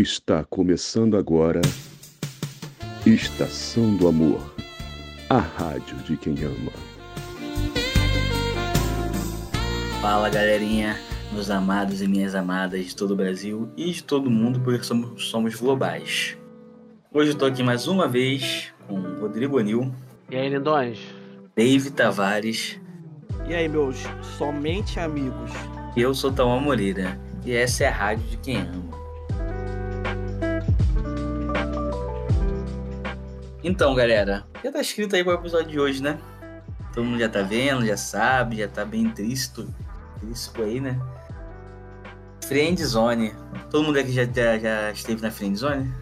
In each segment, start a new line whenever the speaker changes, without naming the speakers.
Está começando agora Estação do Amor, a rádio de quem ama.
Fala galerinha, meus amados e minhas amadas de todo o Brasil e de todo mundo, porque somos, somos globais. Hoje eu tô aqui mais uma vez com Rodrigo Anil,
E aí, lindões?
Dave Tavares
E aí, meus somente amigos?
eu sou Tauan Moreira. E essa é a rádio de quem ama. Então, galera, já tá escrito aí qual é o episódio de hoje, né? Todo mundo já tá vendo, já sabe, já tá bem intrínseco, intrínseco aí, né? Friend Zone. Todo mundo aqui já, já, já esteve na Friend Zone?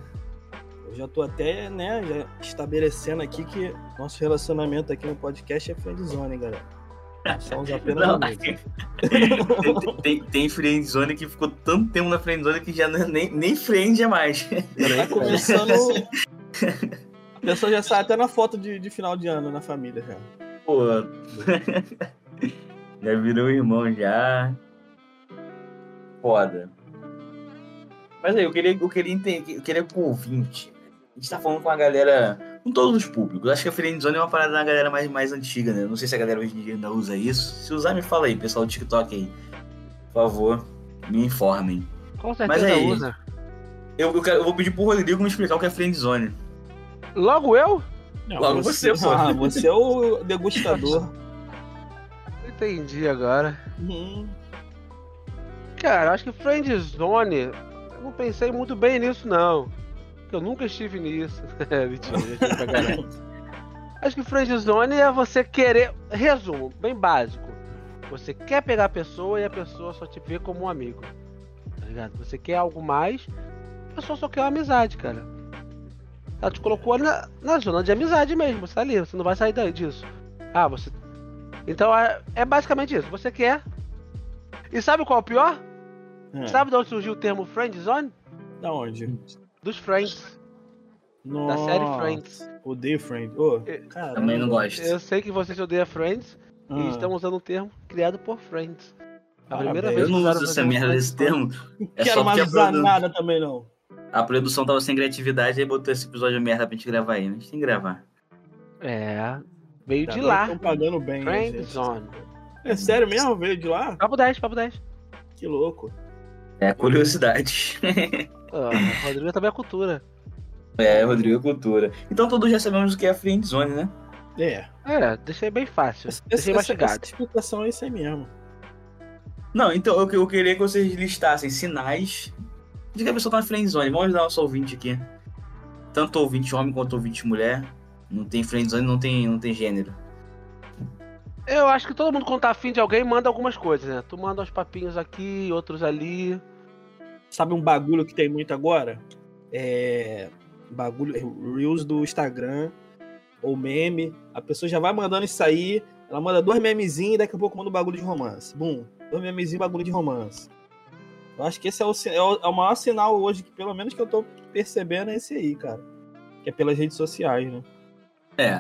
Eu já tô até, né, já estabelecendo aqui que nosso relacionamento aqui no podcast é friendzone, hein, galera. Somos apenas
Não, tem, tem, tem Friend Zone que ficou tanto tempo na Friend Zone que já não é nem, nem friend é mais.
Tá começando... Pessoa já sai até na foto de, de final de ano na família já.
Pô. já virou irmão já. Foda. Mas aí, eu queria, eu queria entender, eu queria com o ouvinte. A gente tá falando com a galera, com todos os públicos. Acho que a Friendzone é uma parada da galera mais, mais antiga, né? Não sei se a galera hoje em dia ainda usa isso. Se usar, me fala aí, pessoal do TikTok aí. Por favor, me informem.
Com
Mas
certeza
aí-
usa.
Eu, eu, quero- eu vou pedir pro Rodrigo me explicar o que é Friendzone.
Logo eu?
Não,
Logo você, pô.
Ah, você é o degustador.
Entendi agora.
Hum,
Cara, acho que Friendzone, eu não pensei muito bem nisso, não. Porque eu nunca estive nisso. É, Mentira. Acho que Friendzone é você querer. Resumo, bem básico. Você quer pegar a pessoa e a pessoa só te vê como um amigo. Tá ligado? Você quer algo mais, a pessoa só quer uma amizade, cara. Ela te colocou ali na, na zona de amizade mesmo, você tá ali, você não vai sair daí disso. Ah, você. Então é, é basicamente isso. Você quer. E sabe qual é o pior?
é.
Sabe de onde surgiu o termo Friendzone?
Da onde?
Dos Friends.
Nossa,
série Friends.
Odeio Friends.
É,
caramba.
Também não gosto.
Eu sei que vocês odeiam Friends
Ah,
e estão usando um termo criado por Friends. A primeira vez
Eu não uso essa merda desse termo. É
Quero
a,
analisar
produ-
nada também, não.
A produção tava sem criatividade e botou esse episódio de merda pra gente gravar aí, né? A gente tem que gravar.
É. Veio de
Agora
lá.
Estão pagando bem. né, gente?
Friendzone.
É sério mesmo? Veio de lá?
Papo 10, papo 10.
Que louco.
É, curiosidade.
Ah, Rodrigo também é cultura.
é, Rodrigo Cultura. Então todos já sabemos o que é a friendzone, né?
É.
É, deixei bem fácil.
Essa,
Deixei
essa, essa
mastigado.
explicação é isso aí mesmo.
Não, então eu, eu queria que vocês listassem sinais de que a pessoa tá na friendzone. Vamos ajudar o nosso ouvinte aqui. Tanto ouvinte homem quanto ouvinte mulher. Não tem friendzone, não tem, não tem gênero.
Eu acho que todo mundo, quando tá afim de alguém, manda algumas coisas, né? Tu manda uns papinhos aqui, outros ali.
Sabe um bagulho que tem muito agora? É. Bagulho. Reels do Instagram. Ou meme. A pessoa já vai mandando isso aí. Ela manda dois memezinhos e daqui a pouco manda um bagulho de romance. Bum. Dois memezinhos bagulho de romance. Eu acho que esse é o, é o, é o maior sinal hoje, que pelo menos que eu tô percebendo, é esse aí, cara. Que é pelas redes sociais, né?
É.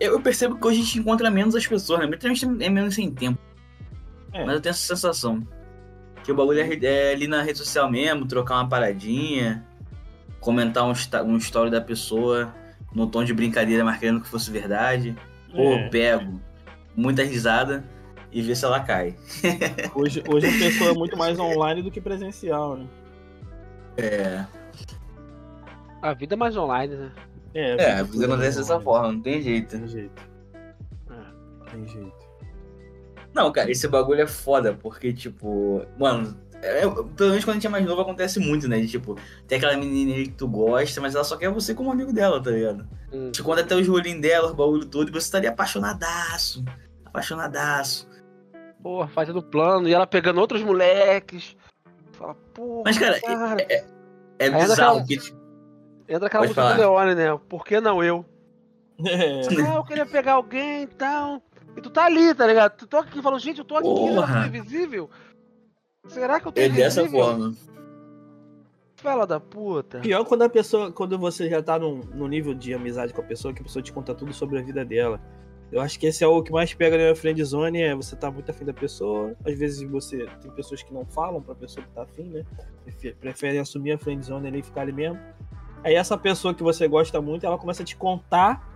Eu eu percebo que hoje a gente encontra menos as pessoas, né? Muita gente é menos sem tempo.
É.
Mas eu tenho essa sensação. Que o bagulho é, é ali na rede social mesmo, trocar uma paradinha, comentar um, um story da pessoa no tom de brincadeira, mas querendo que fosse verdade. Pô,
É.
pego. Muita risada e ver se ela cai.
Hoje, hoje a pessoa é muito mais online do que presencial, né?
É.
A vida é mais online, né?
É,
É, a
tudo
vida acontece dessa
online.
forma, não tem jeito.
Tem jeito.
É.
Tem jeito.
Não, cara, esse bagulho é foda, porque, tipo, mano, é- pelo menos quando a gente é mais novo acontece muito, né? De, tipo, tem aquela menina aí que tu gosta, mas ela só quer você como amigo dela, tá ligado?
Hum.
Te conta até os rolinhos dela, o bagulho todo, e você estaria apaixonadaço. Apaixonadaço.
Porra, fazendo plano e ela pegando outros moleques. Fala, porra.
Mas, cara,
cara.
É
Aí
bizarro,
daquela-
porque, tipo,
Entra aquela
pode
música do. Leone, né? Por que não eu?
É.
Ah, eu queria pegar alguém e tal. E tu tá ali, tá ligado? Tu tô aqui falando, gente, eu tô aqui, eu
Porra.
tô invisível. Será que eu tô
é dessa
invisível?
forma.
Fala da puta.
Pior quando a pessoa, quando você já tá num, num nível de amizade com a pessoa, que a pessoa te conta tudo sobre a vida dela. Eu acho que esse é o que mais pega na friend zone, é você tá muito afim da pessoa. Às vezes você tem pessoas que não falam pra pessoa que tá afim, né? Prefe- Preferem assumir a friend zone ali e ficar ali mesmo. Aí essa pessoa que você gosta muito, ela começa a te contar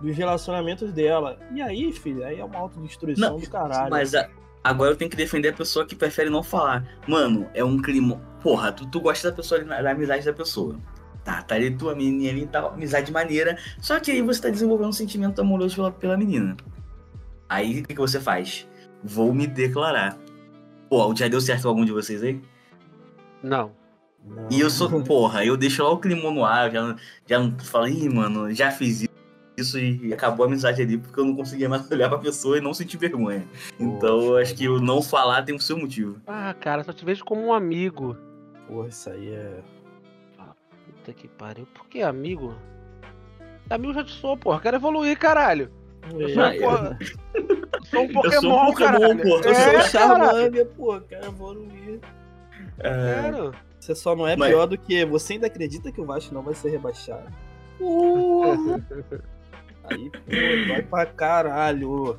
dos relacionamentos dela. E aí, filho, aí é uma autodestruição
Não,
do caralho.
Mas a- agora eu tenho que defender a pessoa que prefere não falar. Mano, é um crime. Porra, tu, tu gosta da pessoa, da amizade da pessoa. Tá, tá ali tua menininha ali, tá, amizade maneira. Só que aí você tá desenvolvendo um sentimento amoroso pela, pela menina. Aí o que, que você faz? Vou me declarar. Pô, já deu certo com algum de vocês aí?
Não.
Não.
E eu sou, porra, eu deixo lá o clima no ar, já, já não falei, ih, mano, já fiz isso e acabou a amizade ali porque eu não conseguia mais olhar pra pessoa e não sentir vergonha. Então eu acho que o não falar tem o seu motivo.
Ah, cara, só te vejo como um amigo.
Porra, isso aí é.
Puta que pariu. Por que amigo? Amigo já te sou, porra. Quero evoluir, caralho. Eu sou, um, porra, eu sou um
Eu sou um
Pokémon,
Pokémon,
caralho.
pô.
Eu sou
É,
o
caralho.
Charmander, pô, quero evoluir.
É,
Quero.
Você só não é
Mas-
pior do que. Você ainda acredita que o Vasco não vai ser rebaixado? Porra! Aí, pô, vai pra caralho.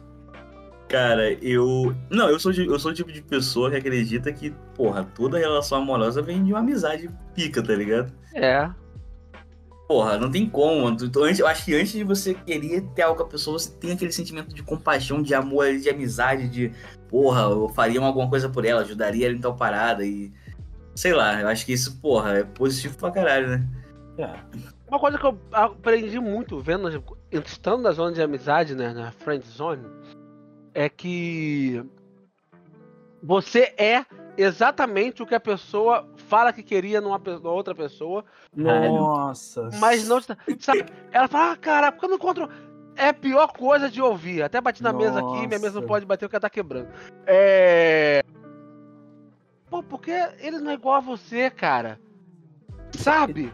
Cara, eu. Não, eu sou, eu sou o tipo de pessoa que acredita que, porra, toda relação amorosa vem de uma amizade pica, tá ligado?
É.
Porra, não tem como. Tu- antes- Eu acho que antes de você querer ter algo com a pessoa, você tem aquele sentimento de compaixão, de amor, de amizade, de porra, eu faria alguma coisa por ela, ajudaria ela em tal parada e. Sei lá, eu acho que isso, porra, é positivo pra caralho, né?
É,
Uma coisa que eu aprendi muito vendo, estando na zona de amizade, né, na friend zone, é que você é exatamente o que a pessoa fala que queria numa, numa outra pessoa,
Nossa.
mas não sabe. Ela fala, ah, cara, porque eu não encontro. É a pior coisa de ouvir. Até bati na mesa aqui, minha mesa não
Nossa.
pode bater porque ela tá quebrando. É. Pô, porque ele não é igual a você, cara. Sabe?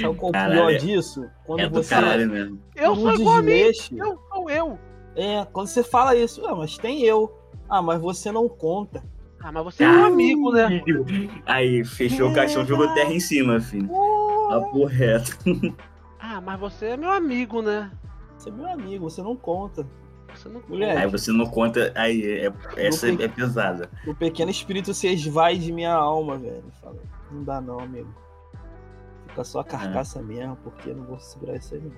Sabe qual o pior
é-
disso? Quando
É do
você.
caralho mesmo.
Eu sou igual a mim. Eu sou eu.
É, quando você fala isso, ah, mas tem eu. Ah, mas você não conta.
Ah, mas você é um amigo, né?
Aí, fechou o caixão, jogou terra em cima, filho. Papo reto.
Ah, mas você é meu amigo, né?
Você é meu amigo, você não conta.
Você não
Mulher.
Aí você não conta. Aí, é- essa é, é pesada.
O pequeno espírito se esvai de minha alma, velho. Fala, não dá não, amigo. Fica só a carcaça
É.
mesmo, porque eu não vou segurar isso aí não.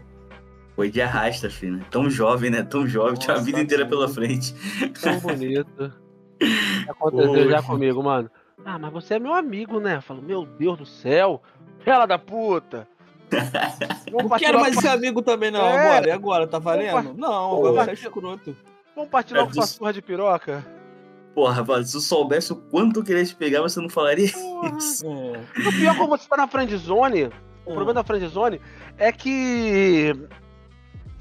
Foi de arrasta, filho. Tão jovem, né? Tão jovem, tinha a
Nossa,
vida inteira pela frente.
tão bonito. Aconteceu já
Poxa.
comigo, mano. Ah, mas você é meu amigo, né? Eu falo, meu Deus do céu. Fela da puta.
Não quero mais ser amigo também, não.
É.
Agora, e agora? Tá valendo?
Vamos
Não,
Vamos
agora você é
partir-
escroto.
Vamos partir
É,
logo pra
dos-
surra de piroca?
Porra, rapaz, se tu soubesse o quanto eu queria te pegar, você não falaria
Porra.
isso.
É.
O pior quando você tá na friend zone, o
Ah.
problema da friend zone é que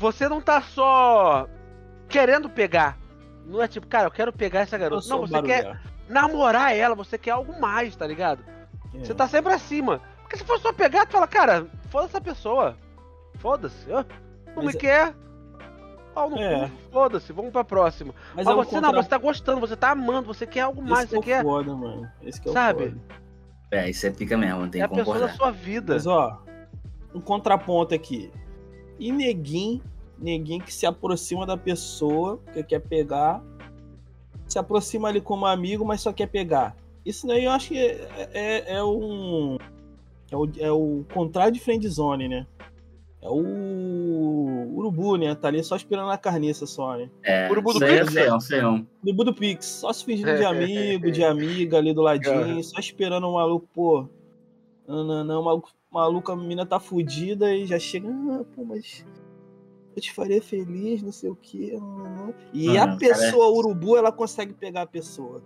você não tá só querendo pegar. Não é tipo, cara, eu quero pegar essa garota. Não, você quer namorar ela, você quer algo mais, tá ligado?
É.
Você tá sempre acima. Porque se for só pegar, tu fala, cara, foda essa pessoa. Foda-se. Não
Mas
me
é-
quer. Pau no
É.
foda-se, vamos pra próxima.
Mas
Mas,
é
você não,
contra-
você tá gostando, você tá amando, você quer algo mais,
Esse que
você
é
quer.
foda, mano. Esse que é o
Sabe?
foda.
É, isso é pica mesmo, não tem
É a
que
pessoa da sua vida.
Mas ó, um contraponto aqui. E neguinho, neguinho que se aproxima da pessoa, que quer pegar, se aproxima ali como amigo, mas só quer pegar. Isso daí eu acho que é, é, é um. É o, é o contrário de friendzone, né? É o urubu, né? Tá ali só esperando a carniça só, né?
É,
Urubu do
é
Pix?
feião, feião.
Urubu do Pix, só se fingindo de amigo, de amiga ali do ladinho, só esperando o maluco, pô. Não, não, não, maluco, maluco, a menina tá fudida e já chega, ah, pô, mas eu te faria feliz, não sei o quê. não, não, não." E
Não,
a
não,
pessoa urubu, ela consegue pegar a pessoa.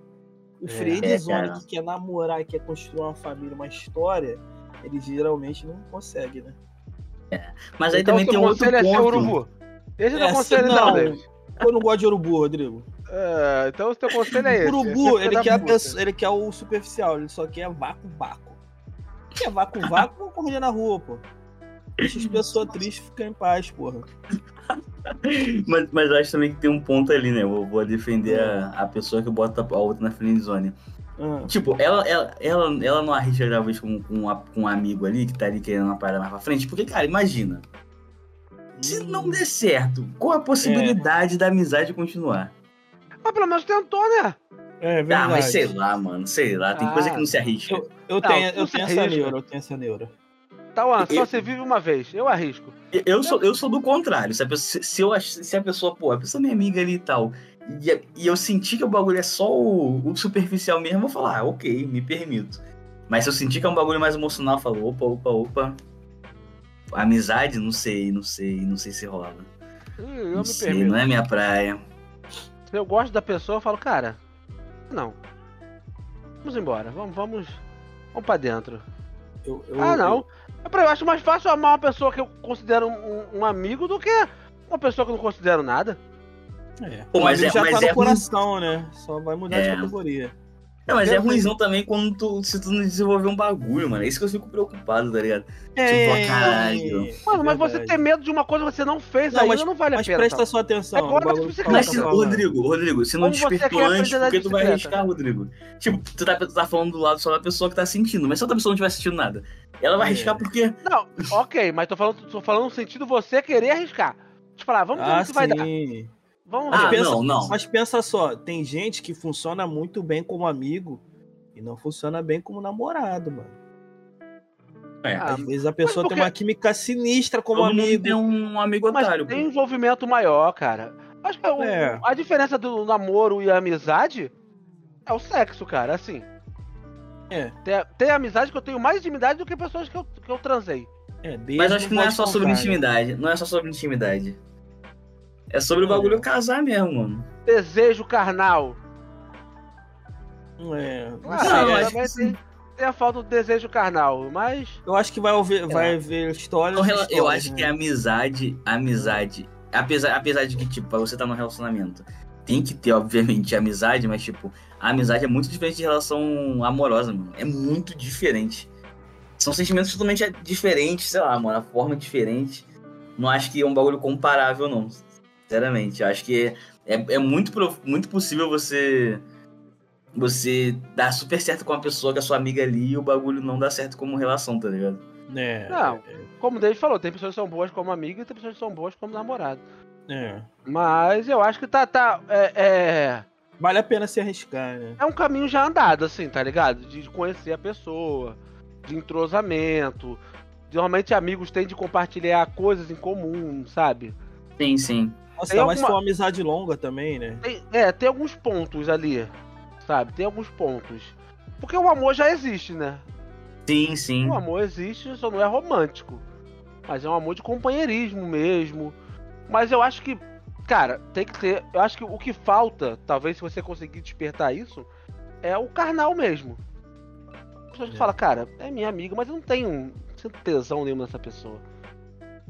O
É,
friendzone
é, cara.
que quer namorar, quer construir uma família, uma história, ele geralmente não consegue, né?
Mas aí
então
também tem um outro
conselho é ser
ponto.
urubu. Esse é o
É,
teu conselho,
se-
não,
não.
David.
Eu não gosto de urubu, Rodrigo.
É, então o teu conselho é esse.
O urubu,
é
ele quer, pessoa- ele quer o superficial, ele só quer vácuo-vácuo. Quer vácuo-vácuo, correr na rua, pô. Deixa as pessoas tristes ficar em paz, porra.
Mas, mas eu acho também que tem um ponto ali, né? Eu vou defender a, a pessoa que bota a outra na friendzone.
Ah,
Tipo, ela, ela, ela, ela não arrisca talvez com, com, a- com um amigo ali que tá ali querendo uma parada mais pra frente. Porque, cara, imagina. Se
Hum.
não der certo, qual a possibilidade da amizade continuar?
Mas pelo menos tentou, né?
É
Ah,
verdade.
mas sei lá, mano. Sei lá. Tem coisa
Ah.
que não se arrisca.
Eu, eu
Não,
tenho, eu
se
tenho essa neura, eu tenho essa neura.
Eu-
só você vive uma vez. Eu arrisco.
Eu sou, eu sou do contrário. Se a pessoa, se, eu, se a pessoa, pô, a pessoa é minha amiga ali e tal, e, e eu sentir que o bagulho é só o, o superficial mesmo, eu vou falar, ah, ok, me permito. Mas se eu sentir que é um bagulho mais emocional, eu falo, opa, opa, opa. Amizade, não sei, não sei, não sei se rola.
Eu
não sei,
permito.
não é minha praia.
Se eu gosto da pessoa, eu falo, cara, não. Vamos embora, vamos, vamos, vamos pra dentro.
Eu, eu-
ah, não. Pra- Eu acho mais fácil amar uma pessoa que eu considero um, um amigo do que uma pessoa que eu não considero nada.
É.
Pô, mas é-
já
mas
tá
é
no
ruim.
coração, né? Só vai mudar de
É.
categoria.
Não, mas é
Eu-
ruimzão também quando tu, se tu não desenvolver um bagulho, mano. É isso que eu fico preocupado, tá ligado?
É,
caralho.
Mano, mas você ter medo de uma coisa que você não fez
Não,
ainda
mas-
não vale a
Mas
pena.
presta
tá?
sua atenção.
É
que o
bicicleta.
Paulo
Mas, se,
falando.
Rodrigo, Rodrigo, se não
você
despertou antes,
aprender
por
na
que tu vai arriscar, Rodrigo? Tipo, tu tá, tu tá falando do lado só da pessoa que tá sentindo, mas se outra pessoa não tiver sentindo nada, ela vai
É.
arriscar por quê?
Não, ok, mas tô falando, tô falando no sentido você querer arriscar. Tipo, ah, vamos ver
Ah,
o que vai dar. Vamos
Ah,
pensa-
não, não.
Mas pensa só, tem gente que funciona muito bem como amigo e não funciona bem como namorado, mano.
É,
Ah,
Às vezes a pessoa
porque-
tem uma química sinistra como
todo mundo
amigo.
tem um amigo
Mas
otário,
tem um
pô.
envolvimento maior, cara. Acho que o-
É.
a diferença do namoro e a amizade é o sexo, cara. Assim,
É,
tem, tem amizade que eu tenho mais intimidade do que pessoas que eu, que eu transei.
é,
Mas acho que não é só sobre
né?
intimidade. Não é só sobre intimidade. É sobre o
É.
bagulho casar mesmo, mano.
Desejo carnal.
É, não
Ah,
sei,
não,
é,
também
que
tem, tem a falta do desejo carnal, mas.
Eu acho que vai haver, vai haver histórias.
Então, rela- eu
histórias,
acho
né?
que a amizade, a amizade, apesar, apesar de que, tipo, pra você tá num relacionamento, tem que ter, obviamente, amizade, mas, tipo, a amizade é muito diferente de relação amorosa, mano. É muito diferente. São sentimentos totalmente diferentes, sei lá, mano, a forma é diferente. Não acho que é um bagulho comparável, não. Sinceramente, eu acho que é, é muito, muito possível você você dar super certo com uma pessoa que é sua amiga ali e o bagulho não dar certo como relação, tá ligado?
É,
Não. Como o David falou, tem pessoas que são boas como amigo e tem pessoas que são boas como namorado.
é.
Mas eu acho que tá. tá é, é,
Vale a pena se arriscar, né?
é um caminho já andado, assim, tá ligado? De conhecer a pessoa, de entrosamento. Normalmente amigos têm de compartilhar coisas em comum, sabe?
Sim, sim.
Nossa,
Tem
mas
alguma-
foi uma amizade longa também, né?
Tem- é, tem alguns pontos ali, sabe? Tem alguns pontos. Porque o amor já existe, né?
Sim, sim.
O amor existe, só não é romântico. Mas é um amor de companheirismo mesmo. Mas eu acho que, cara, tem que ter. Eu acho que o que falta, talvez se você conseguir despertar isso, é o carnal mesmo. Pessoas que
É.
falam, cara, é minha amiga, mas eu não tenho, não sinto tesão nenhum nessa pessoa.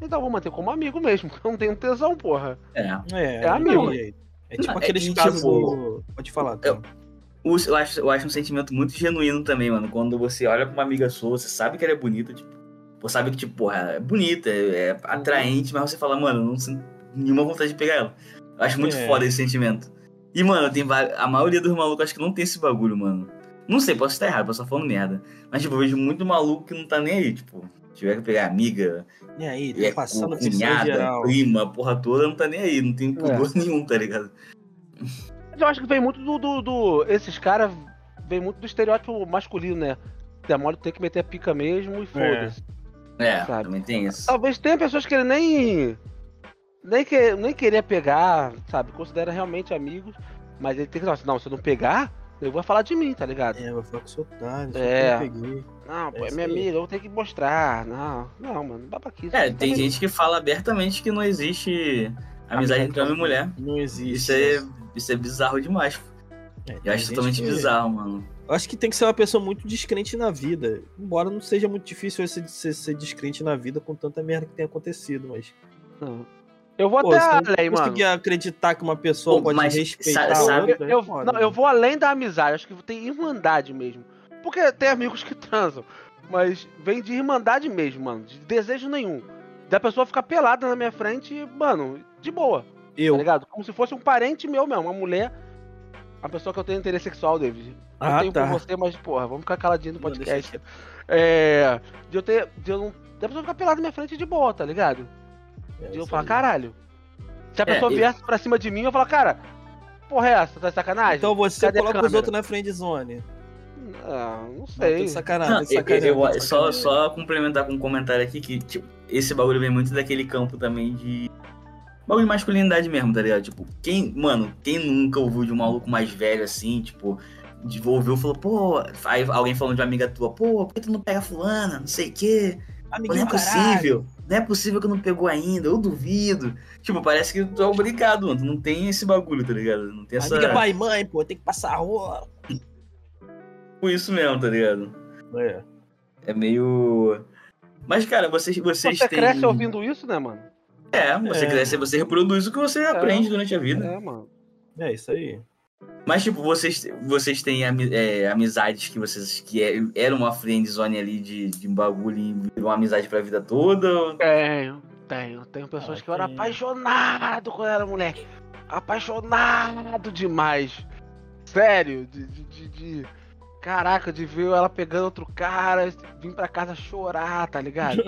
Então eu vou manter como amigo mesmo, porque eu não tenho tesão, porra.
É.
É,
É amigo.
jeito. É tipo
Não, é
aqueles
que,
casos
tipo.
Pode falar,
eu-
Tom.
O- Eu acho, eu acho um sentimento muito genuíno também, mano. Quando você olha pra uma amiga sua, você sabe que ela é bonita, tipo. Você sabe que, tipo, porra, ela é bonita, é, é atraente, mas você fala, mano, eu não sinto nenhuma vontade de pegar ela. Eu acho muito
É.
foda esse sentimento. E, mano, tem a maioria dos malucos acho que não tem esse bagulho, mano. Não sei, posso estar errado, posso estar falando merda. Mas, tipo, eu vejo muito maluco que não tá nem aí, tipo. Se tiver que pegar amiga,
E aí,
é,
tá passando
cu-
pressão
cunhada, prima, a porra toda, não tá nem aí, não tem pudor nenhum, tá ligado?
Mas eu acho que vem muito do. do, do- esses caras vem muito do estereótipo masculino, né? Demora tem que meter a pica mesmo e foda-se.
É,
Sabe?
também tem isso.
Talvez tenha pessoas que ele nem. Nem, que, nem queria pegar, sabe? Considera realmente amigos. Mas ele tem que falar assim, não, se eu não pegar, eu vou falar de mim, tá ligado?
É, vai falar que sou otário,
É.
é. peguei.
Não, pô,
É
é minha amiga, eu vou ter que mostrar. Não, não, mano, babaquice.
É, tem gente que fala abertamente que não existe amizade entre homem e mulher.
Não existe.
Isso é, isso é bizarro demais.
É,
Eu acho totalmente
que-
bizarro, mano.
Eu acho que tem que ser uma pessoa muito descrente na vida. Embora não seja muito difícil você ser, ser descrente na vida com tanta merda que tem acontecido, mas.
Não. Eu vou
Pô,
até além, mano.
conseguir acreditar que uma pessoa
Pô,
pode
mas
respeitar
sabe-
outra, é
Eu,
foda,
não, eu
né?
vou além da amizade, acho que tem irmandade mesmo. Porque tem amigos que transam, mas vem de irmandade mesmo, mano. De desejo nenhum. Da pessoa ficar pelada na minha frente, e, mano, de boa, tá
Eu.
ligado? Como se fosse um parente meu mesmo, uma mulher. Uma pessoa que eu tenho interesse sexual, David. Eu
Ah,
tenho
tá.
por você, mas, porra, vamos ficar caladinho no
Não,
podcast. É. De eu ter. De eu não. Da pessoa ficar pelada na minha frente de boa, tá ligado?
É
de eu falar,
aí.
caralho. Se a
É,
pessoa
eu-
viesse pra cima de mim, eu falar, cara, porra é essa? Tá de sacanagem?
Então você
Cadê
coloca os outros na friend zone.
Ah, não
Não,
sei.
de sacanagem,
Não, eu-
sacanagem,
eu-
de
só, só complementar com um comentário aqui que, tipo, esse bagulho vem muito daquele campo também de. Bagulho de masculinidade mesmo, tá ligado? Tipo, quem, mano, quem nunca ouviu de um maluco mais velho assim, tipo, de, ouviu e falou, pô, aí alguém falando de uma amiga tua, pô, por que tu não pega fulana? Não sei o quê. Pô, não
Amiguinho
é
do caralho.
possível. Não é possível que não pegou ainda, eu duvido. Tipo, parece que tu é obrigado, mano. Tu não tem esse bagulho, tá ligado? Não tem essa.
Amiga pai e mãe, pô, tem que passar a rua.
Por isso mesmo, tá ligado?
É.
É meio. Mas, cara, vocês, vocês
Você
têm.
cresce ouvindo isso, né, mano?
É, você
É.
cresce, você reproduz o que você aprende durante a vida.
É, mano.
É isso aí.
Mas, tipo, vocês, vocês têm é, amizades que vocês. que é, era uma friend zone ali de, de um bagulho e virou uma amizade pra vida toda? ou-
Tenho, tenho. Tenho pessoas
Ah,
que eu era apaixonado quando eu era moleque. Apaixonado demais. Sério, de, de, de- de- Caraca, de ver ela pegando outro cara, vim pra casa chorar, tá ligado?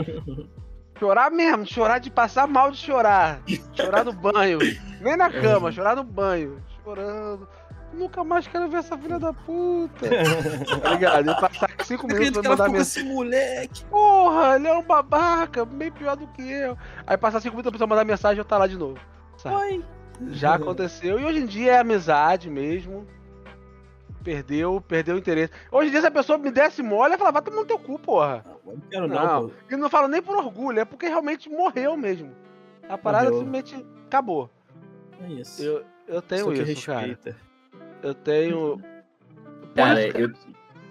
chorar mesmo, chorar de passar mal de chorar. Chorar no banho. Nem na cama, chorar no banho. Chorando. Nunca mais quero ver essa filha da puta. Tá ligado? E passar cinco minutos pra mandar mensagem.
esse moleque.
Porra, ele é um babaca, bem pior do que eu. Aí passar cinco minutos a pessoa mandar mensagem e eu tá lá de novo. Sabe?
Oi.
Já aconteceu. E hoje em dia é amizade mesmo. Perdeu, perdeu o interesse. Hoje em dia, se a pessoa me desse mole, eu falava, vai tomar no teu cu, porra.
Não quero não,
Não.
pô.
E não falo nem por orgulho, é porque realmente morreu mesmo. A parada
Morreu.
simplesmente acabou.
É isso.
Eu, eu tenho
Só que
isso, cara.
respeita.
Eu tenho.
Cara,
isso que-
eu.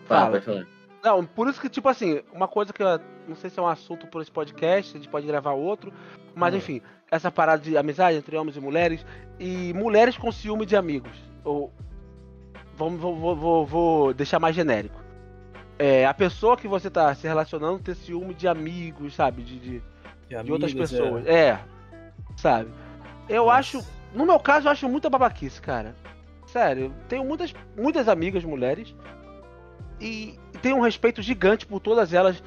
Fala.
Falar.
Não, por isso que, tipo assim, uma coisa que eu não sei se é um assunto por esse podcast, a gente pode gravar outro, mas
Hum.
enfim, essa parada de amizade entre homens e mulheres, e mulheres com ciúme de amigos. Ou. Vamos, vou, vou, vou, deixar mais genérico. É, a pessoa que você tá se relacionando ter ciúme de amigos, sabe? De, de, de outras
amigos,
pessoas. É. Sabe? Eu
Nossa.
acho. No meu caso, eu acho muita babaquice, cara. Sério, eu tenho muitas, muitas amigas mulheres e tenho um respeito gigante por todas elas.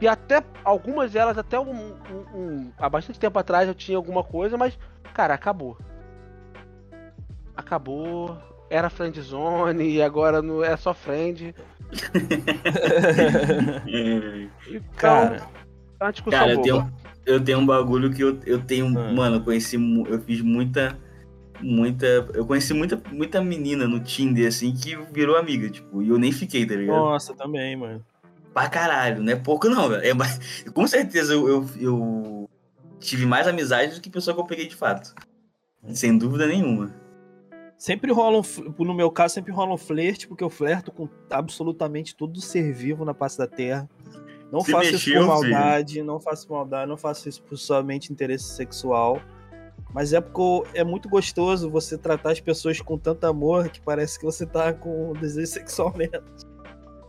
E até algumas delas, até um, um- um- há bastante tempo atrás eu tinha alguma coisa, mas, cara, acabou. Acabou. Era friend zone e agora não é só friend. Então,
Cara,
é uma discussão
cara eu,
boba.
tenho, eu tenho um bagulho que eu, eu tenho.
Ah.
Mano, eu conheci. Eu fiz muita. Muita. Eu conheci muita, muita menina no Tinder, assim, que virou amiga, tipo, e eu nem fiquei, tá ligado?
Nossa, também, mano.
Pra caralho, não é pouco não, velho. É com certeza eu, eu, eu tive mais amizade do que pessoa que eu peguei de fato. Sem dúvida nenhuma.
Sempre rola um, no meu caso, sempre rola um flerte, porque eu flerto com absolutamente todo ser vivo na face da Terra. Não
Se
faço
mexeu,
isso por maldade, não faço maldade, não faço isso por somente interesse sexual. Mas é porque é muito gostoso você tratar as pessoas com tanto amor que parece que você tá com desejo sexual mesmo.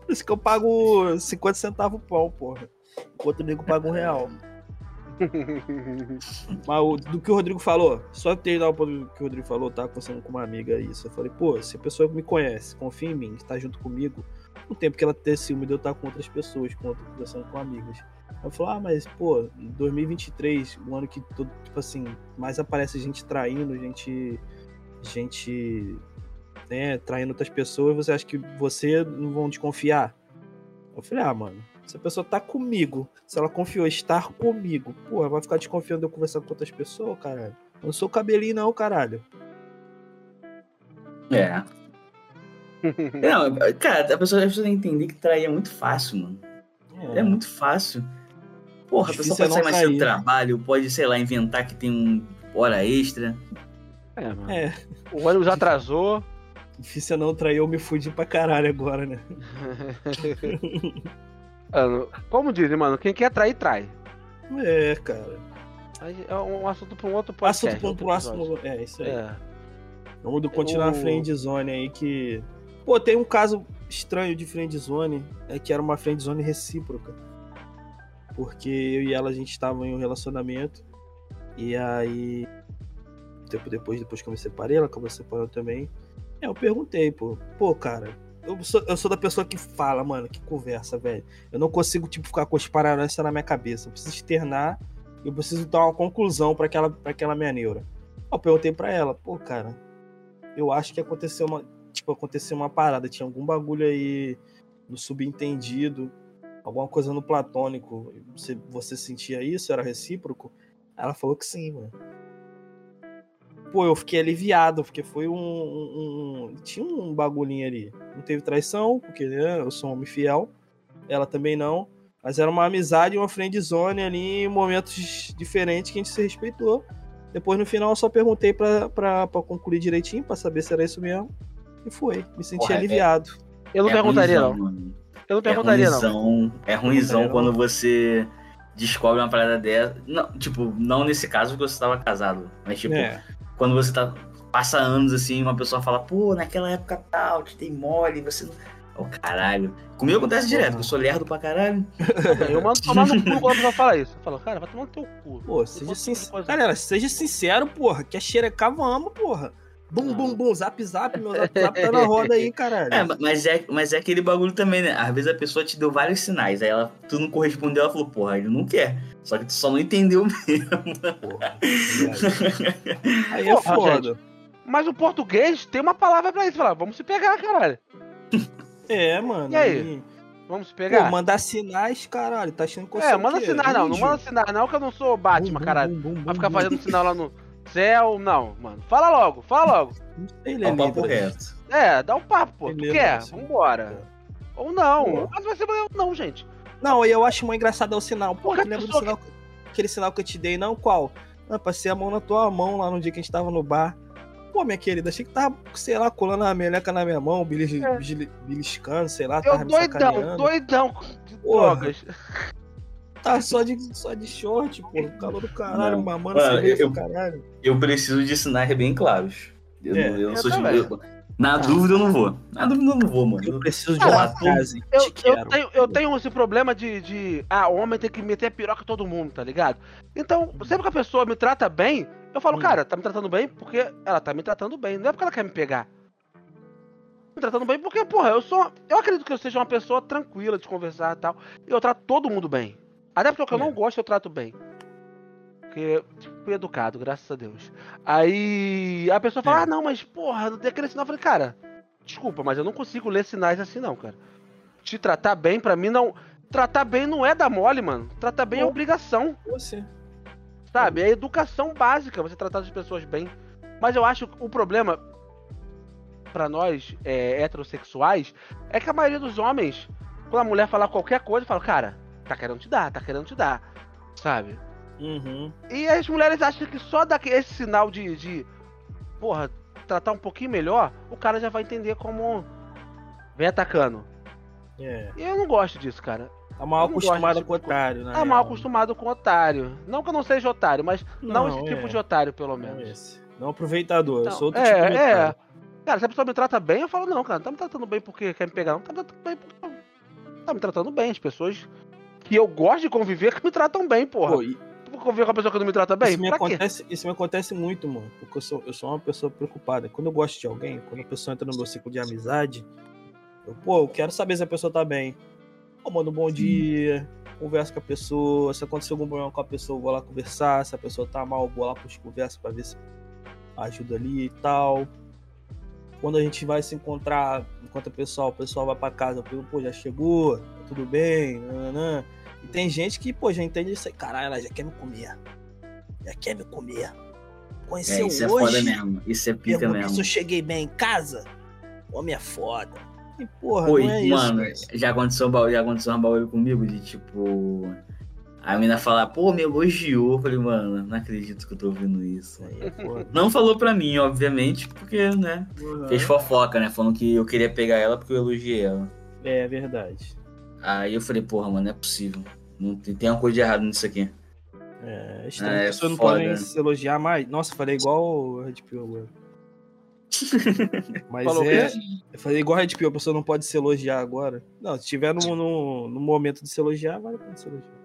Por isso que eu pago 50 centavos pão, porra. Enquanto o nego paga um real. Mas o- do que o Rodrigo falou, só terminar o ponto que o Rodrigo falou, tá conversando com uma amiga isso. Eu falei, pô, se a pessoa me conhece, confia em mim, está junto comigo, no tempo que ela ter ciúme de eu estar com outras pessoas, com conversando com amigas. Eu falei, ah, mas, pô, em 2023, um ano que todo, tipo assim, mais aparece gente traindo, gente. gente. né, traindo outras pessoas, você acha que você não vão desconfiar? Eu falei, ah, mano, se a pessoa tá comigo, se ela confiou em estar comigo, porra, vai ficar desconfiando de eu conversar com outras pessoas, caralho? Eu não sou cabelinho, não, caralho.
É. Não, cara, a pessoa, a pessoa tem que entender que trair é muito fácil, mano. É, muito fácil. Porra, a
Difícil
pessoa
é
pode sair
não
mais do
trair.
trabalho, pode, sei lá, inventar que tem um hora extra.
É, mano.
É,
O ônibus atrasou.
difícil é não trair, eu me fudi pra caralho agora, né?
Mano, Como dizem, mano, quem quer trair, trai.
É, cara.
Aí É um assunto pra um outro podcast.
Assunto pro
outro
próximo. É, isso aí.
É.
Vamos do- continuar a
O-
friend zone aí que. Pô, tem um caso estranho de friend zone, é que era uma friend zone recíproca. Porque eu e ela a gente estava em um relacionamento. E aí. Tempo depois, depois que eu me separei, ela acabou se separando também. É, eu perguntei, pô, pô, cara, eu sou, eu sou da pessoa que fala, mano, que conversa, velho. Eu não consigo, tipo, ficar com as paranoias na minha cabeça. Eu preciso externar Eu preciso dar uma conclusão pra aquela, pra aquela minha neura. Eu perguntei pra ela, pô, cara, eu acho que aconteceu uma. Tipo, aconteceu uma parada, tinha algum bagulho aí no subentendido, alguma coisa no platônico. Você, você sentia isso? Era recíproco? Ela falou que sim, mano. Pô, eu fiquei aliviado, porque foi um, um- um- Tinha um bagulhinho ali. Não teve traição, porque né, eu sou um homem fiel. Ela também não. Mas era uma amizade, uma friend zone ali em momentos diferentes que a gente se respeitou. Depois no final eu só perguntei pra, pra, pra concluir direitinho, pra saber se era isso mesmo. E foi. Me senti
Porra, é-
aliviado.
Eu não
É
perguntaria,
ruimzão,
não.
mano.
Eu não
É
perguntaria, não.
é ruimzão
Não.
quando você descobre uma parada dessa. Não, tipo, não nesse caso porque você tava casado. Mas, tipo,
É.
quando você tá. Passa anos assim, uma pessoa fala, pô, naquela época tal, te dei mole, você não. Ô, caralho. Comigo acontece direto, que eu sou lerdo pra caralho.
Eu mando tomar no cu quando a pessoa fala isso. Eu falo, cara, vai tomar no teu cu.
Pô, seja sincero. Galera, seja sincero, porra. Quer xerecar, vamos, porra. Bum, bum, bum, zap, zap, meu zap, zap tá na roda aí, caralho.
É, mas é, mas é aquele bagulho também, né? Às vezes a pessoa te deu vários sinais, aí ela, tu não correspondeu, ela falou, porra, ele não quer. Só que tu só não entendeu mesmo.
porra. Aí é
Porra,
foda.
Mas o português tem uma palavra pra isso. Fala, vamos se pegar, caralho.
É, mano.
E aí? Vamos se
Pô,
pegar?
mandar sinais, caralho. Tá achando que eu
é,
sou o
manda sinal não. Não manda sinal não, que eu não sou Batman,
Bum,
caralho.
bum, bum,
Vai
bum,
ficar
bum.
fazendo sinal lá no céu, não, mano. Fala logo, fala logo.
Não sei,
É o papo reto.
É, dá um papo, pô. Tu quer?
assim.
Vambora. Ou não.
Pô.
Mas vai ser não, gente.
Não, eu acho mais engraçado é o sinal. Pô, tu lembra do sinal, aquele sinal que eu te dei, não? Qual? Ah, passei a mão na tua mão lá no dia que a gente tava no bar. Pô, minha querida, achei que tava, sei lá, colando a meleca na minha mão, belis,
É.
belis- beliscando, sei lá,
Eu doidão, doidão de
Porra.
drogas.
Tá só de, só de short, pô, calor do caralho,
Não.
mamando
Mano,
cerveja
eu-
caralho.
Eu preciso de sinais bem claros. Eu,
É,
não, eu
eu
sou de. eu- na dúvida eu não vou. Na dúvida eu não vou, mano.
Eu preciso de uma
tu-
casa. e
Eu,
te
eu, tenho, eu tenho esse problema de, de. Ah, homem tem que meter a piroca em todo mundo, tá ligado? Então, sempre que a pessoa me trata bem, eu falo,
Hum.
cara, tá me tratando bem porque ela tá me tratando bem. Não é porque ela quer me pegar. Me tratando bem porque, porra, eu sou. Eu acredito que eu seja uma pessoa tranquila de conversar e tal. E eu trato todo mundo bem. Até porque o que eu
É.
não gosto, eu trato bem. Porque fui educado, graças a Deus. Aí a pessoa fala,
É.
ah, não, mas porra, não tem aquele sinal. Eu falei, cara, desculpa, mas eu não consigo ler sinais assim, não, cara. Te tratar bem, pra mim, não. Tratar bem não é dar mole, mano. Tratar bem é obrigação,
Você.
sabe? É educação básica você tratar as pessoas bem. Mas eu acho que o problema pra nós é, heterossexuais é que a maioria dos homens, quando a mulher falar qualquer coisa, fala, cara, tá querendo te dar, tá querendo te dar, sabe?
Uhum.
E as mulheres acham que só dar esse sinal de, de porra, tratar um pouquinho melhor, o cara já vai entender como vem atacando.
É.
E eu não gosto disso, cara.
Tá mal
Eu não
acostumado com
tipo de
otário, né?
Tá mal acostumado com otário. Não que eu não seja otário, mas não,
Não,
esse
é.
tipo de otário, pelo
Não
menos.
esse. Não aproveitador, eu
Então,
sou outro
é,
tipo de
é.
otário.
Cara, se a pessoa me trata bem, eu falo, não, cara, não tá me tratando bem porque quer me pegar, não tá me tratando bem porque. Tá me tratando bem. As pessoas que eu gosto de conviver que me tratam bem, porra.
Pô, e
Vou conviver com uma pessoa que não me trata bem?
isso, me
pra quê?
acontece, isso me acontece muito, mano. Porque eu sou, eu sou uma pessoa preocupada. Quando eu gosto de alguém, quando a pessoa entra no meu ciclo de amizade, eu, pô, eu quero saber se a pessoa tá bem. Eu mando um bom dia, converso com a pessoa. Se acontecer algum problema com a pessoa, eu vou lá conversar. Se a pessoa tá mal, eu vou lá pros conversas pra ver se ajuda ali e tal. Quando a gente vai se encontrar, enquanto o pessoal, o pessoal vai pra casa, eu pergunto, pô, já chegou? Tudo bem? Nananã. E tem gente que, pô, já entende isso aí. Caralho, ela já quer me comer. Já quer me comer.
É,
Conheceu
isso é
hoje?
foda mesmo. Isso é pica
Pergunta
mesmo.
se eu cheguei bem em casa. Homem é foda. E porra,
Oi,
não é
mano,
isso.
já aconteceu, já aconteceu um bagulho comigo de tipo. A menina falar, pô, me elogiou. Eu falei, mano, não acredito que eu tô ouvindo isso.
Aí é.
Não falou pra mim, obviamente, porque, né? Fez fofoca, né? Falando que eu queria pegar ela porque eu elogiei ela.
É verdade.
Aí eu falei, porra, mano, não é possível. Não tem, tem uma coisa de errado nisso aqui.
É, estranho.
É,
As pessoas não podem se elogiar mais. Nossa, eu falei igual o Red Pill agora. Mas
Falou o
é. Eu falei igual Red Pill, a pessoa não pode se elogiar agora. Não, se tiver no, no, no momento de se elogiar, vale a pena se elogiar.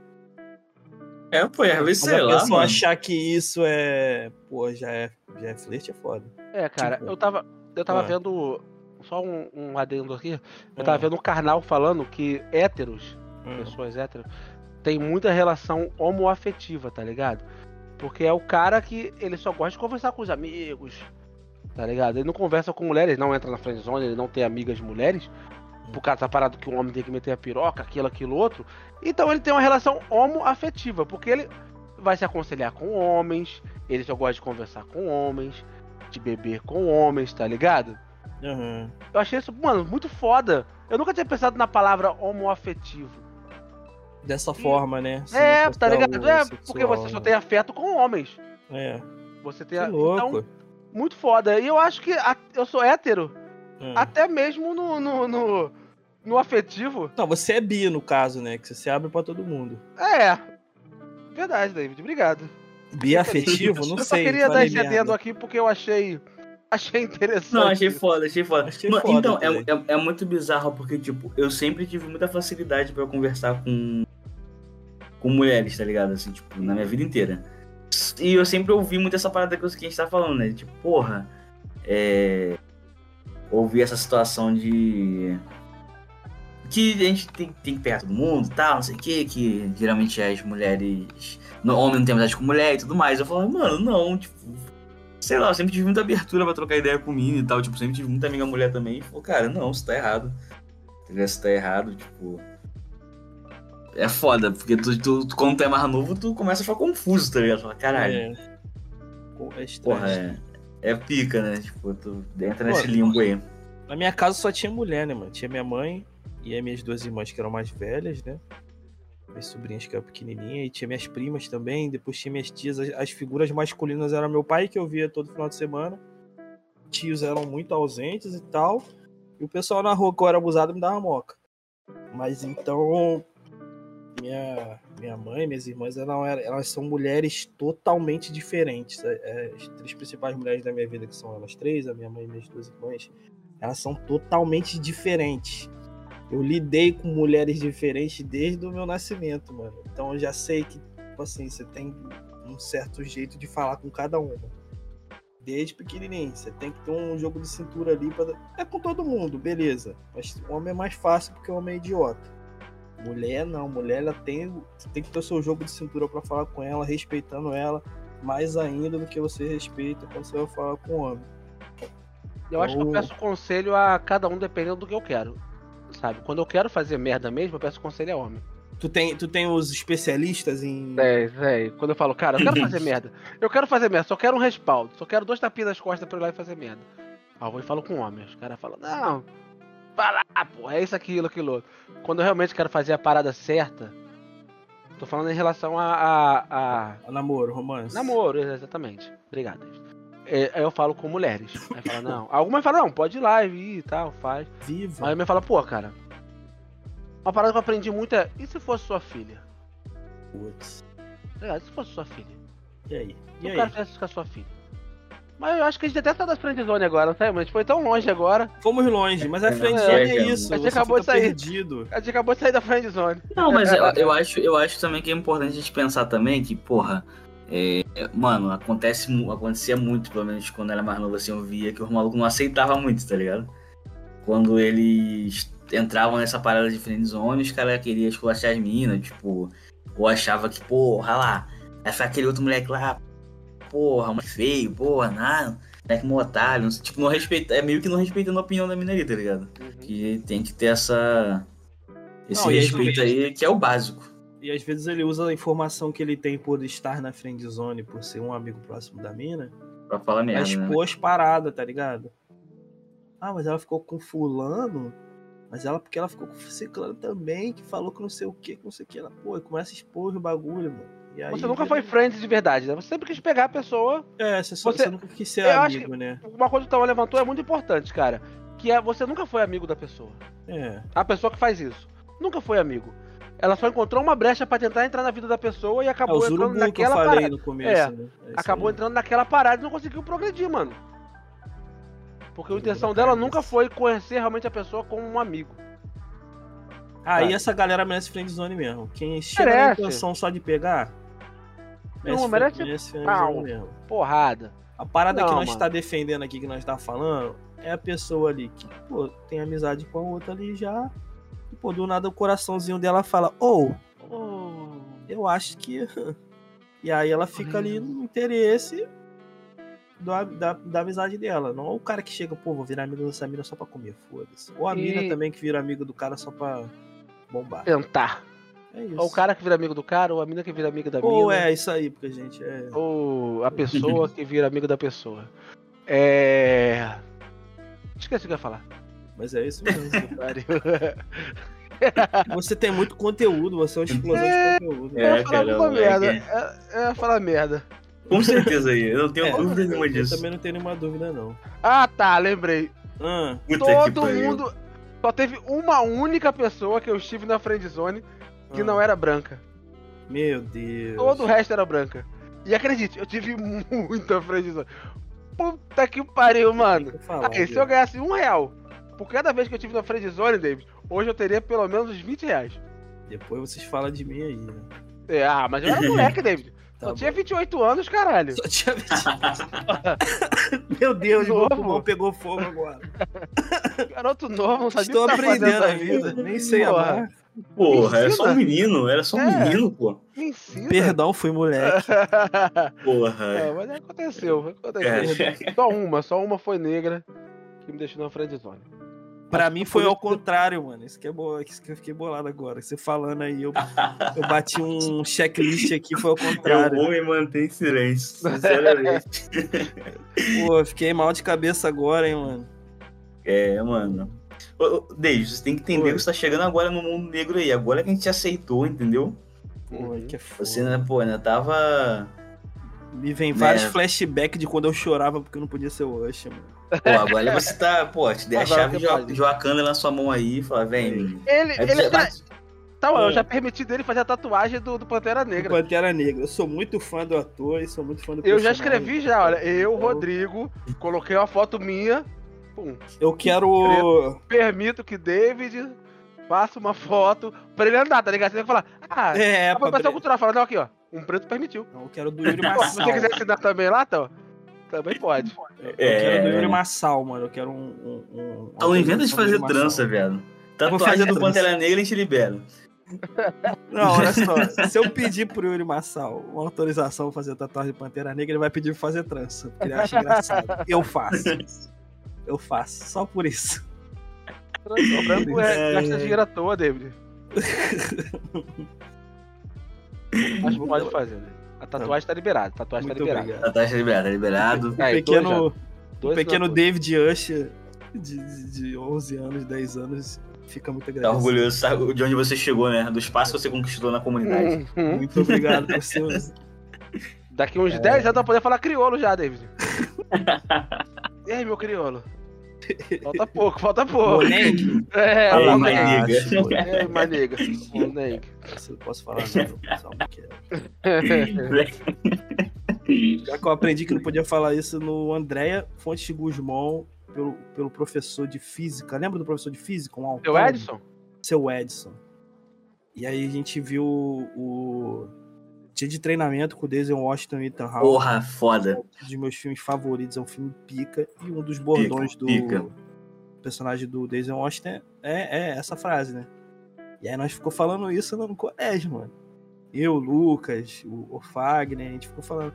É, pô, às vezes, sei
a
lá, mano.
achar que isso é. Pô, já é, já é flerte, é foda.
É, cara,
Tipo,
eu tava. Eu tava
ah.
vendo. Só um, um adendo aqui. Eu tava
Ah.
vendo um carnal falando que héteros,
Hum.
pessoas héteros, tem muita relação homoafetiva, tá ligado? Porque é o cara que ele só gosta de conversar com os amigos, tá ligado? Ele não conversa com mulheres, não entra na friendzone, ele não tem amigas mulheres. Por causa da parada que o homem tem que meter a piroca, aquilo, aquilo, outro. Então ele tem uma relação homoafetiva, porque ele vai se aconselhar com homens, ele só gosta de conversar com homens, de beber com homens, tá ligado?
Uhum.
Eu achei isso, mano, muito foda. Eu nunca tinha pensado na palavra homoafetivo.
Dessa forma, né? Se
é, tá ligado?
algo
É,
sexual,
porque você só
né?
tem afeto com homens.
É,
Você tem
que
a...
louco.
Então, muito foda. E eu acho que a- eu sou hétero,
É.
até mesmo no, no, no, no afetivo.
Não, você é bi no caso, né? Que você se abre pra todo mundo.
É. Verdade, David. Obrigado.
Bi afetivo? Não
eu só
sei.
queria dar esse adendo aqui porque eu achei. Achei interessante.
Não, achei foda, achei foda.
Achei
Mano,
foda
então, é, é, é muito bizarro porque, tipo, eu sempre tive muita facilidade pra conversar com, com mulheres, tá ligado? Assim, tipo, na minha vida inteira. E eu sempre ouvi muito essa parada que a gente tá falando, né? Tipo, porra, é. Ouvir essa situação de. Que a gente tem, tem que pegar todo mundo e tal, não sei o que, que geralmente as mulheres. No, homem não tem amizade com mulher e tudo mais. Eu falo, mano, não, tipo. Sei lá, eu sempre tive muita abertura pra trocar ideia com menino e tal. Tipo, sempre tive muita amiga mulher também. E falou, cara, não, isso tá errado. Isso tá errado, tipo. É foda, porque tu, tu, quando tu é mais novo, tu começa a ficar confuso, tá ligado? Fala, caralho.
É. Pô, é estranho.
Porra, é, é pica, né? Tipo, tu entra nesse limbo aí.
Na minha casa só tinha mulher, né, mano? Tinha minha mãe e as minhas duas irmãs que eram mais velhas, né? Minhas sobrinhas que eram pequenininhas. E tinha minhas primas também. Depois tinha minhas tias. As, as figuras masculinas eram meu pai, que eu via todo final de semana. Tios eram muito ausentes e tal. E o pessoal na rua que eu era abusado me dava moca. Mas então... Minha, minha mãe, minhas irmãs, elas, elas são mulheres totalmente diferentes. É, é, as três principais mulheres da minha vida, que são elas três, a minha mãe e minhas duas irmãs, elas são totalmente diferentes. Eu lidei com mulheres diferentes desde o meu nascimento, mano. Então eu já sei que, tipo assim, você tem um certo jeito de falar com cada uma. Desde pequenininho. Você tem que ter um jogo de cintura ali. Pra... É com todo mundo, beleza. Mas o homem é mais fácil porque o homem é idiota. Mulher não. Mulher, ela tem, você tem que ter o seu jogo de cintura pra falar com ela, respeitando ela. Mais ainda do que você respeita quando você vai falar com o homem.
Eu acho que eu
Ou-
peço conselho a cada um dependendo do que eu quero. Sabe? Quando eu quero fazer merda mesmo, eu peço conselho a homem.
Tu tem, tu tem os especialistas em.
É, é. Quando eu falo, cara, eu quero fazer merda. Eu quero fazer merda, só quero um respaldo. Só quero dois tapinhas nas costas pra ir lá e fazer merda. Aí eu vou e falo com o homem. Os caras falam, não, vai lá, pô, é isso, aquilo, aquilo outro. Quando eu realmente quero fazer a parada certa, tô falando em relação a, a, a
Namoro, romance.
namoro, exatamente. Obrigado. É, aí eu falo com mulheres. Aí fala, não. Algumas falam, não, pode ir lá e ir e tal, faz.
Viva.
Aí a minha fala, pô, cara. Uma parada que eu aprendi muito é, e se fosse sua filha?
Putz.
Tá? E se fosse sua filha?
E aí? E
Eu
aí?
quero fazer isso com a sua filha. Mas eu acho que a gente até saiu das friendzone agora, não sabe? Mas a gente foi tão longe agora.
Fomos longe, mas a
É,
friendzone
é,
é, isso.
a gente
você
acabou de sair.
perdido.
A gente acabou de sair da friendzone.
Não, mas eu, eu acho, eu acho também que é importante a gente pensar também que, porra, é, mano, acontece, acontecia muito, pelo menos quando era mais novo, assim, eu via que os malucos não aceitavam muito, tá ligado? Quando eles entravam nessa parada de friendzone, os caras queriam esculachar as minas, tipo, ou achava que, porra, lá, ficar aquele outro moleque lá, porra, muito feio, porra, nada, moleque otário, não sei, tipo, não respeita, é meio que não respeitando a opinião da mina ali, tá ligado? Que tem que ter essa. Esse
Não,
respeito
vezes-
aí, que é o básico.
E às vezes ele usa a informação que ele tem por estar na friendzone, por ser um amigo próximo da mina,
Pra falar merda. né?
expor as paradas, tá ligado? Ah, mas ela ficou com fulano, mas ela porque ela ficou com ciclano também, que falou que não sei o que, que não sei o que. Ela, pô, começa a expor o bagulho, mano. E aí,
Você nunca foi friends de verdade, né? Você sempre quis pegar a pessoa.
É, você, só,
Você-
você nunca quis ser
Eu acho
amigo, né?
Uma coisa que o Tama levantou é muito importante, cara. Que é você nunca foi amigo da pessoa.
É.
A pessoa que faz isso. Nunca foi amigo. Ela só encontrou uma brecha pra tentar entrar na vida da pessoa e
É
acabou
o
entrando naquela parada.
no começo,
É,
né? É
Acabou
aí.
entrando naquela parada e não conseguiu progredir, mano. Porque a intenção dela nunca foi conhecer realmente a pessoa como um amigo.
Aí
Sabe?
essa galera merece friendzone mesmo. Quem chega na
Merece.
intenção só de pegar.
Não, merece
friendzone mesmo.
Porrada.
A parada
Não,
que nós está defendendo aqui, que nós está falando, é a pessoa ali que, pô, tem amizade com a outra ali já. Pô, do nada o coraçãozinho dela fala, ô,
Oh.
eu acho que. E aí ela fica ali no interesse da, da, da amizade dela. Não o cara que chega, pô, vou virar amigo dessa mina só pra comer, foda-se. Ou a
E-
mina também que vira amigo do cara só pra bombar.
Tentar.
É isso.
Ou o cara que vira amigo do cara, ou a mina que vira amiga da
Ou
mina.
é isso aí, porque a gente é.
Ou a pessoa que vira amigo da pessoa. É. Esqueci o que eu ia falar.
Mas é isso mesmo. Você tem muito conteúdo, você é uma explosão
É.
de conteúdo.
É,
eu ia falar
cara,
alguma
é
merda.
que-
É, eu ia falar merda.
Com certeza aí, eu não tenho
É,
dúvida nenhuma
Eu
disso.
também não tenho nenhuma dúvida, não.
Ah, tá, lembrei.
Ah,
Todo
pariu.
mundo. Só teve uma única pessoa que eu estive na friendzone que
ah.
não era branca.
Meu Deus.
Todo o resto era branca. E acredite, eu tive muita friendzone. Puta que pariu, mano.
Falar,
Aí, se eu ganhasse um real por cada vez que eu tive na friendzone, David, hoje eu teria pelo menos uns 20 reais.
Depois vocês falam de mim aí, né?
É, ah, mas eu era moleque, David.
Tá
Só
bom.
tinha 28 anos, caralho.
Só tinha Meu Deus, meu
Novo.
pulmão pegou fogo agora.
Garoto novo, não sabia
Estou
o que tá fazendo
aprendendo
da
ainda. Nem sei
Porra.
amar.
Porra, era só um menino, era só um
É.
menino, pô.
Me ensina.
Perdão, fui moleque.
Porra.
É, mas aconteceu, aconteceu.
É.
Só uma, só uma foi negra que me deixou na friendzone.
Pra mim foi ao contrário, mano. Isso que é bom, isso que eu fiquei bolado agora. Você falando aí, eu, eu bati um checklist aqui, foi ao
Eu
contrário.
vou me manter em silêncio, sinceramente.
Pô, eu fiquei mal de cabeça agora, hein, mano.
É, mano. David, você tem que entender
Oi.
que você tá chegando agora no mundo negro aí. Agora que a gente aceitou, entendeu?
Pô, que é foda.
Você, né, pô, ainda tava.
Me vem vários
É.
flashbacks de quando eu chorava porque eu não podia ser o Usher, mano.
Pô, agora você tá, pô, te dei a chave
que
de, Wakanda na sua mão aí e falar, vem.
Ele,
Aí
ele
você
já,
bate-
tá, eu
É.
já permiti dele fazer a tatuagem do, do Pantera Negra.
Pantera Negra. Eu sou muito fã do ator e sou muito fã do
Eu já escrevi já, olha, eu, Rodrigo, coloquei uma foto minha, pum,
Eu quero.
permito que David faça uma foto pra ele andar, tá ligado? Você vai falar, ah,
É,
a
pra...
cultural fala, não, aqui, ó, um preto permitiu.
Não, eu quero do Yuri
Pô, se
Massal.
você quiser assinar também lá, tá, ó, também pode.
Eu quero do Yuri
É.
Massal, mano. Eu quero um. um, um
Então inventa de fazer
Massal.
trança, velho. Tatuagem
fazer
do. Pantera Negra a gente libera.
Não, olha só. se eu pedir pro Yuri Massal uma autorização pra fazer tatuagem de Pantera Negra, ele vai pedir pra fazer trança. Porque ele acha engraçado. Eu faço. Eu faço. Só por isso.
O branco é,
É.
gasta dinheiro à toa, David. Mas pode fazer, né? A tatuagem tá liberada, a tatuagem
Muito
tá liberada.
obrigado.
Tatuagem liberada, liberado.
Aí,
pequeno,
dois
o
Dois
pequeno David Usher, de, de, de 11 anos, 10 anos, fica muito
Tá
agradecido.
orgulhoso sabe, de onde você chegou, né? Do espaço que você conquistou na comunidade.
Uhum.
Muito obrigado por seu.
Daqui uns 10 anos vai poder falar crioulo já, David. e aí, meu crioulo? Falta pouco, falta pouco.
Moneg?
É,
Fala,
Moneg.
mais
macho.
nega.
É, manega. Moneg.
Você não posso falar não, pessoal, quero. Já que eu aprendi que não podia falar isso no Andréia Fontes Guzmão, pelo, pelo professor de física. Lembra do professor de física? Um
Seu? Edson?
Seu Edson. E aí a gente viu o. Dia de treinamento com o Denzel Washington e Ethan Hawke.
Porra, foda.
Um dos meus filmes favoritos, é um filme pica. E um dos bordões do
pica.
personagem do Denzel Washington é, é essa frase, né? E aí nós ficou falando isso no colégio, mano. Eu, o Lucas, o, o Fagner, a gente ficou falando.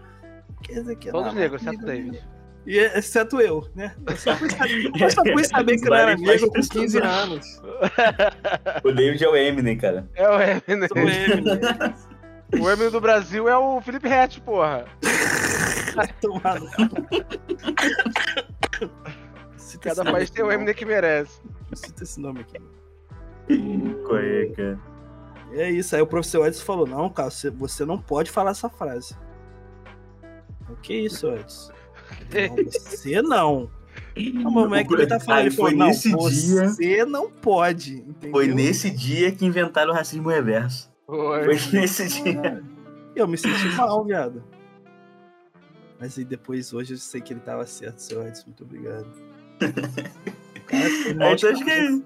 Quer dizer que
Todos
não,
negros, exceto David.
E exceto eu, né? Eu só fui saber, eu só fui saber que eu era negro com
pessoas.
15 anos.
O David é o Eminem, cara.
É o Eminem.
Sou ele, né?
O Eminem do Brasil é o Felipe Rett, porra.
Cita
Cada país tem o
aqui,
Eminem que merece.
Cita esse nome aqui.
Cara.
E é isso, aí o professor Edson falou, não, cara, você, você não pode falar essa frase. O que é isso, Edson? Não, você não. Não, mas como é que ele tá falando?
Aí
Ele falou,
foi
não,
nesse dia-
você não pode, entendeu?
Foi nesse dia que inventaram o racismo reverso.
Foi.
Foi nesse dia.
Eu me senti mal, viado. Mas aí depois, hoje, eu sei que ele tava certo, seu Edson, muito obrigado. Cara, de
então acho que é isso.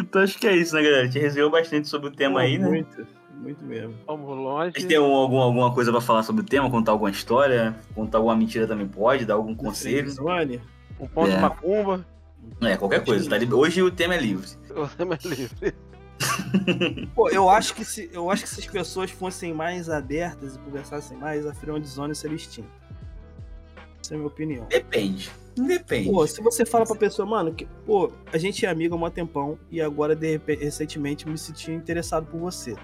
Então acho que é isso, né, galera? A gente resenhou bastante sobre o tema
Pô,
aí, né?
Muito, muito mesmo.
Vamos
A
longe.
gente tem um- algum, alguma coisa pra falar sobre o tema? Contar alguma história? Contar alguma mentira também pode? Dar algum conselho?
Zone,
Um ponto
É.
de macumba.
É, qualquer coisa. Tá li- Hoje o tema é livre.
Você é mais livre.
Pô, eu acho que se eu acho que se as pessoas fossem mais abertas e conversassem mais, a Friend Zone seria extinta. Essa é a minha opinião.
Depende. Depende.
Pô, se você fala pra pessoa, mano, que, pô, a gente é amigo há um tempão e agora, de repente, recentemente, me senti interessado por você.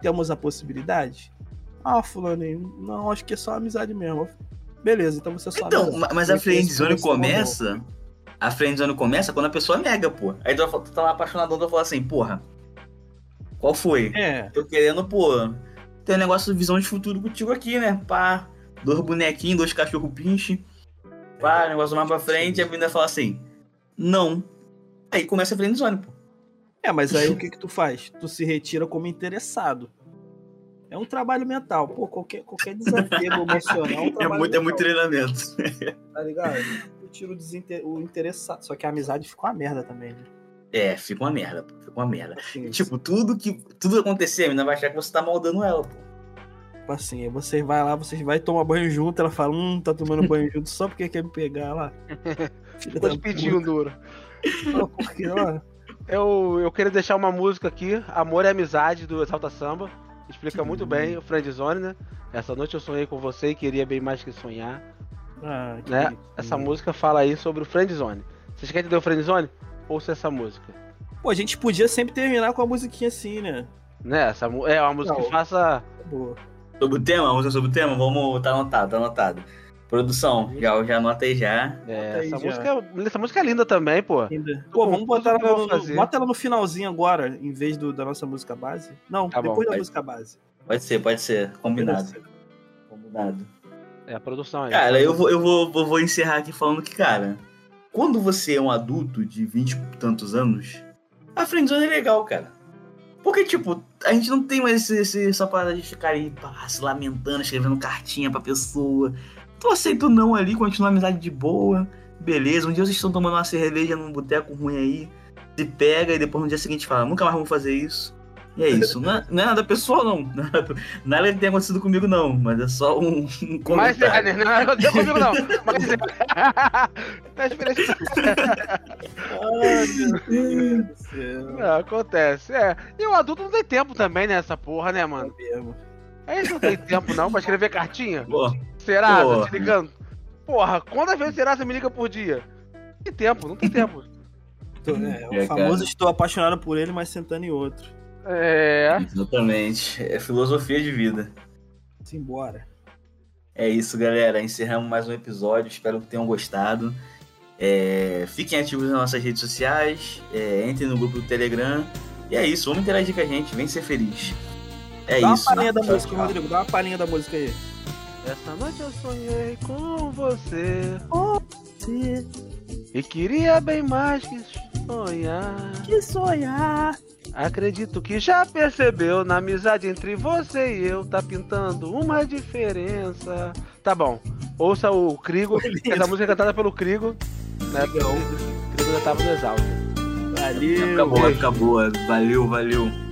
Temos a possibilidade? Ah, fulaninho, não, acho que é só amizade mesmo. Beleza, então você só
Então,
amizade.
ma- mas a friendzone
mandou.
começa. A friendzone começa quando a pessoa nega, pô. Aí tu, tá lá apaixonadão, tu vai falar assim, porra. Qual foi?
É,
Tô querendo, pô, ter um negócio de visão de futuro contigo aqui, né? Pá, dois bonequinhos, dois cachorro pinche. Pá, negócio mais pra frente, a menina fala assim, não. Aí começa a friendzone, pô.
é, mas aí o que que tu faz? Tu se retira como interessado. É um trabalho mental. Pô, qualquer, qualquer desapego emocional é um
É
trabalho
muito, é muito
mental,
treinamento.
Tá ligado? Eu tiro o, desinter- o interessado. Só que a amizade ficou uma merda também, né?
É, fica uma merda, pô. Fica uma merda.
Assim,
Tipo, tudo que tudo acontecer, a menina vai achar que você tá maldando ela, pô.
Tipo assim, aí você vai lá, vocês vai tomar banho junto, ela fala, hum, tá tomando banho junto só porque quer me pegar lá. Filha
Tô te pedindo, duro.
Porque, ó,
Eu, eu queria deixar uma música aqui, Amor e Amizade, do Exalta Samba. Explica muito bem o Friendzone, né? Essa noite eu sonhei com você e queria bem mais que sonhar.
ah, que
Né? Essa música fala aí sobre o Friendzone. Vocês querem entender o Friendzone? Ouça essa música.
Pô, a gente podia sempre terminar com a musiquinha assim, né?
Né? Essa, é uma música
Não.
que faça.
Boa.
Sobre o tema, música sobre o tema, vamos. Tá anotado, tá anotado. Produção, já, já anota aí já.
é,
aí
essa,
já.
música, essa música é linda também, pô.
Ainda. Pô, vamos botar ela no,
fazer.
bota ela no finalzinho agora, em vez do, da nossa música base. Não,
Tá bom,
depois da
vai.
música base.
Pode ser, pode ser. Combinado. Combinado.
É a produção aí.
Cara, eu vou, eu vou, vou, vou encerrar aqui falando que, cara, quando você é um adulto de 20 e tantos anos, a friendzone é legal, cara. Porque, tipo, a gente não tem mais esse, esse, essa parada de ficar aí pá, se lamentando, escrevendo cartinha pra pessoa. Tu aceita o não ali, continua a amizade de boa, beleza. Um dia vocês estão tomando uma cerveja num boteco ruim aí, se pega e depois no dia seguinte fala, nunca mais vamos fazer isso. E é isso. Não é, não é nada pessoal, não. Nada que tenha acontecido comigo, não. Mas é só um, um
Mas é,
comentário.
né? não é aconteceu comigo, não. Mas é. Tá experiência.
Ai, meu Deus do céu.
Não, acontece. É. E o adulto não tem tempo também nessa porra, né, mano?
É mesmo.
A gente não tem tempo não pra escrever cartinha.
Pô,
Será?
Porra.
Tá te ligando? Porra, quantas vezes será você me liga por dia? Não tem tempo, não tem tempo.
Tô- é, o
É,
famoso
cara.
estou apaixonado por ele, mas sentando em outro.
É.
Exatamente. É filosofia de vida.
Simbora.
É isso, galera. Encerramos mais um episódio. Espero que tenham gostado. É, Fiquem ativos nas nossas redes sociais. É, entrem no grupo do Telegram. E é isso. Vamos interagir com a gente. Vem ser feliz. É
Dá
isso.
uma palhinha da
Tchau,
música,
tchau.
Rodrigo. Dá uma palhinha da música aí.
Essa noite eu sonhei com você
Se
e queria bem mais que sonhar.
que sonhar.
Acredito que já percebeu na amizade entre você e eu tá pintando uma diferença. Tá bom. Ouça o Crigo. Essa música é cantada pelo Crigo. Né?
Legal.
O Crigo já tava no exalto.
Valeu.
Acabou, acabou. Valeu, valeu.